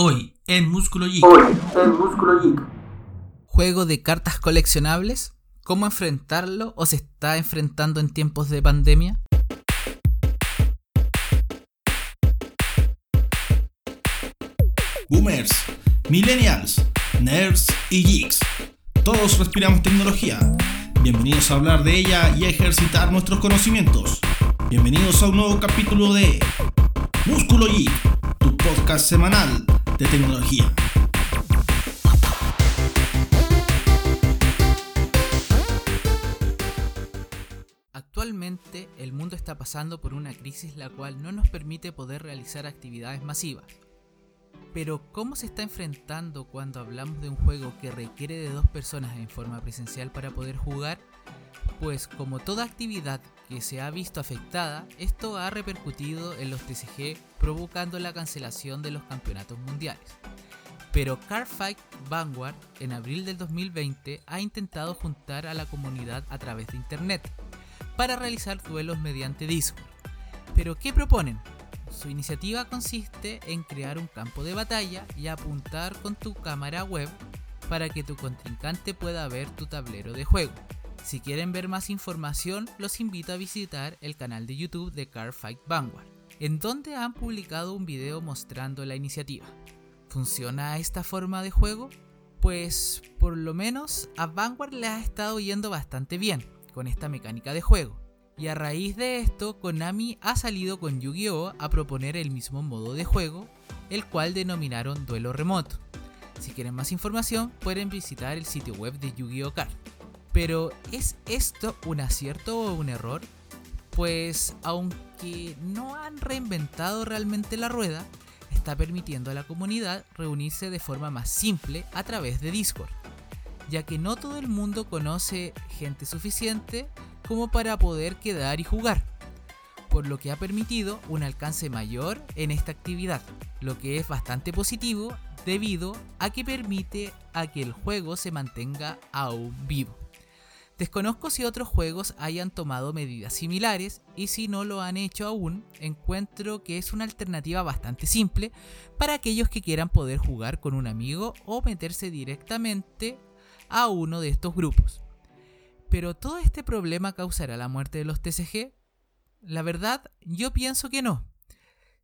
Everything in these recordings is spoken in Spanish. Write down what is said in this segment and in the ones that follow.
Hoy en Músculo Geek. Hoy en Músculo Geek. ¿Juego de cartas coleccionables? ¿Cómo enfrentarlo o se está enfrentando en tiempos de pandemia? Boomers, Millennials, Nerds y Geeks. Todos respiramos tecnología. Bienvenidos a hablar de ella y a ejercitar nuestros conocimientos. Bienvenidos a un nuevo capítulo de Músculo Geek, tu podcast semanal de tecnología. Actualmente el mundo está pasando por una crisis la cual no nos permite poder realizar actividades masivas. Pero ¿cómo se está enfrentando cuando hablamos de un juego que requiere de dos personas en forma presencial para poder jugar? Pues como toda actividad que se ha visto afectada, esto ha repercutido en los TCG provocando la cancelación de los campeonatos mundiales. Pero Cardfight Vanguard en abril del 2020 ha intentado juntar a la comunidad a través de internet para realizar duelos mediante Discord. Pero ¿qué proponen? Su iniciativa consiste en crear un campo de batalla y apuntar con tu cámara web para que tu contrincante pueda ver tu tablero de juego. Si quieren ver más información, los invito a visitar el canal de YouTube de Cardfight Vanguard, en donde han publicado un video mostrando la iniciativa. ¿Funciona esta forma de juego? Pues por lo menos a Vanguard le ha estado yendo bastante bien con esta mecánica de juego. Y a raíz de esto, Konami ha salido con Yu-Gi-Oh! a proponer el mismo modo de juego, el cual denominaron duelo remoto. Si quieren más información, pueden visitar el sitio web de Yu-Gi-Oh! Card. Pero ¿es esto un acierto o un error? Pues aunque no han reinventado realmente la rueda, está permitiendo a la comunidad reunirse de forma más simple a través de Discord, ya que no todo el mundo conoce gente suficiente como para poder quedar y jugar, por lo que ha permitido un alcance mayor en esta actividad, lo que es bastante positivo debido a que permite a que el juego se mantenga aún vivo. Desconozco si otros juegos hayan tomado medidas similares y si no lo han hecho aún, encuentro que es una alternativa bastante simple para aquellos que quieran poder jugar con un amigo o meterse directamente a uno de estos grupos. Pero ¿todo este problema causará la muerte de los TCG? La verdad, yo pienso que no,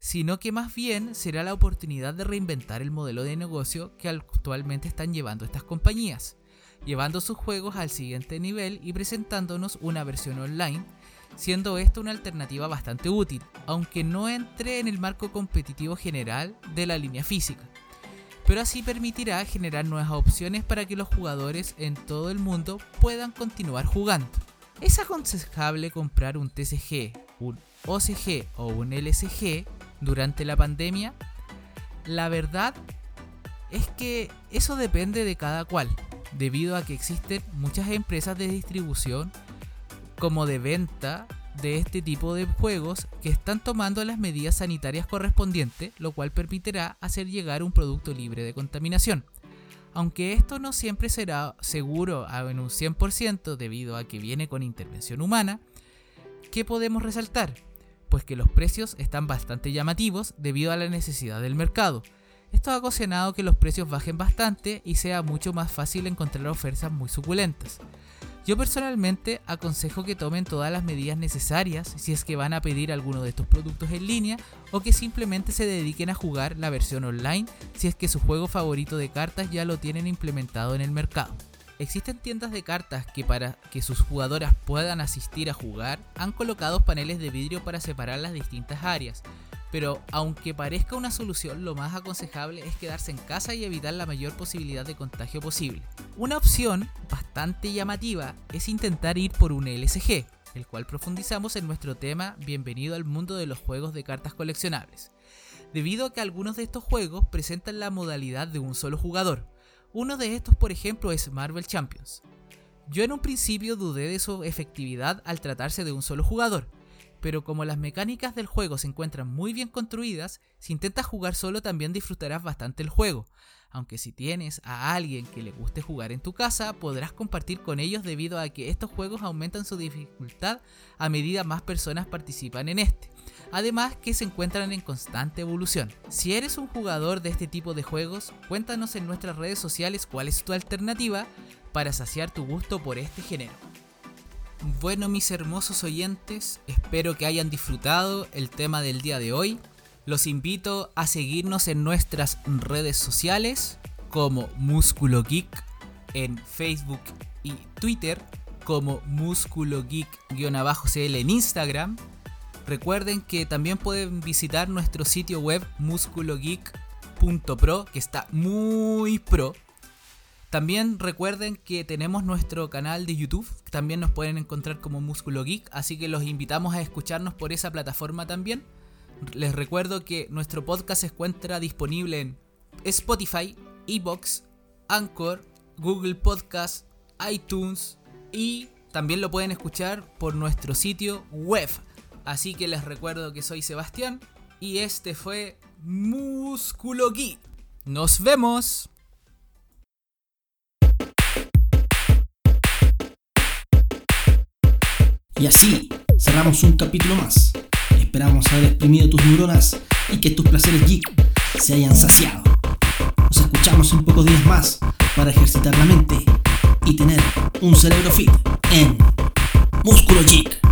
sino que más bien será la oportunidad de reinventar el modelo de negocio que actualmente están llevando estas compañías llevando sus juegos al siguiente nivel y presentándonos una versión online, siendo esto una alternativa bastante útil, aunque no entre en el marco competitivo general de la línea física. Pero así permitirá generar nuevas opciones para que los jugadores en todo el mundo puedan continuar jugando. ¿Es aconsejable comprar un TCG, un OCG o un LCG durante la pandemia? La verdad es que eso depende de cada cual debido a que existen muchas empresas de distribución como de venta de este tipo de juegos que están tomando las medidas sanitarias correspondientes, lo cual permitirá hacer llegar un producto libre de contaminación. Aunque esto no siempre será seguro en un 100% debido a que viene con intervención humana, ¿qué podemos resaltar? Pues que los precios están bastante llamativos debido a la necesidad del mercado, esto ha ocasionado que los precios bajen bastante y sea mucho más fácil encontrar ofertas muy suculentas. Yo personalmente aconsejo que tomen todas las medidas necesarias si es que van a pedir alguno de estos productos en línea o que simplemente se dediquen a jugar la versión online si es que su juego favorito de cartas ya lo tienen implementado en el mercado. Existen tiendas de cartas que para que sus jugadoras puedan asistir a jugar han colocado paneles de vidrio para separar las distintas áreas, pero aunque parezca una solución, lo más aconsejable es quedarse en casa y evitar la mayor posibilidad de contagio posible. Una opción bastante llamativa es intentar ir por un LSG, el cual profundizamos en nuestro tema Bienvenido al mundo de los juegos de cartas coleccionables, debido a que algunos de estos juegos presentan la modalidad de un solo jugador. Uno de estos, por ejemplo, es Marvel Champions. Yo en un principio dudé de su efectividad al tratarse de un solo jugador, pero como las mecánicas del juego se encuentran muy bien construidas, si intentas jugar solo también disfrutarás bastante el juego. Aunque si tienes a alguien que le guste jugar en tu casa, podrás compartir con ellos debido a que estos juegos aumentan su dificultad a medida más personas participan en este. Además que se encuentran en constante evolución. Si eres un jugador de este tipo de juegos, cuéntanos en nuestras redes sociales cuál es tu alternativa para saciar tu gusto por este género. Bueno mis hermosos oyentes, espero que hayan disfrutado el tema del día de hoy. Los invito a seguirnos en nuestras redes sociales como Músculo Geek en Facebook y Twitter, como Músculo Geek-cl en Instagram. Recuerden que también pueden visitar nuestro sitio web musculogeek.pro, que está muy pro. También recuerden que tenemos nuestro canal de YouTube, también nos pueden encontrar como Músculo Geek, así que los invitamos a escucharnos por esa plataforma también. Les recuerdo que nuestro podcast se encuentra disponible en Spotify, Evox, Anchor, Google Podcast, iTunes y también lo pueden escuchar por nuestro sitio web. Así que les recuerdo que soy Sebastián y este fue Músculo Geek. ¡Nos vemos! Y así cerramos un capítulo más. Esperamos haber exprimido tus neuronas y que tus placeres geek se hayan saciado. Nos escuchamos en pocos días más para ejercitar la mente y tener un cerebro fit en Músculo Geek.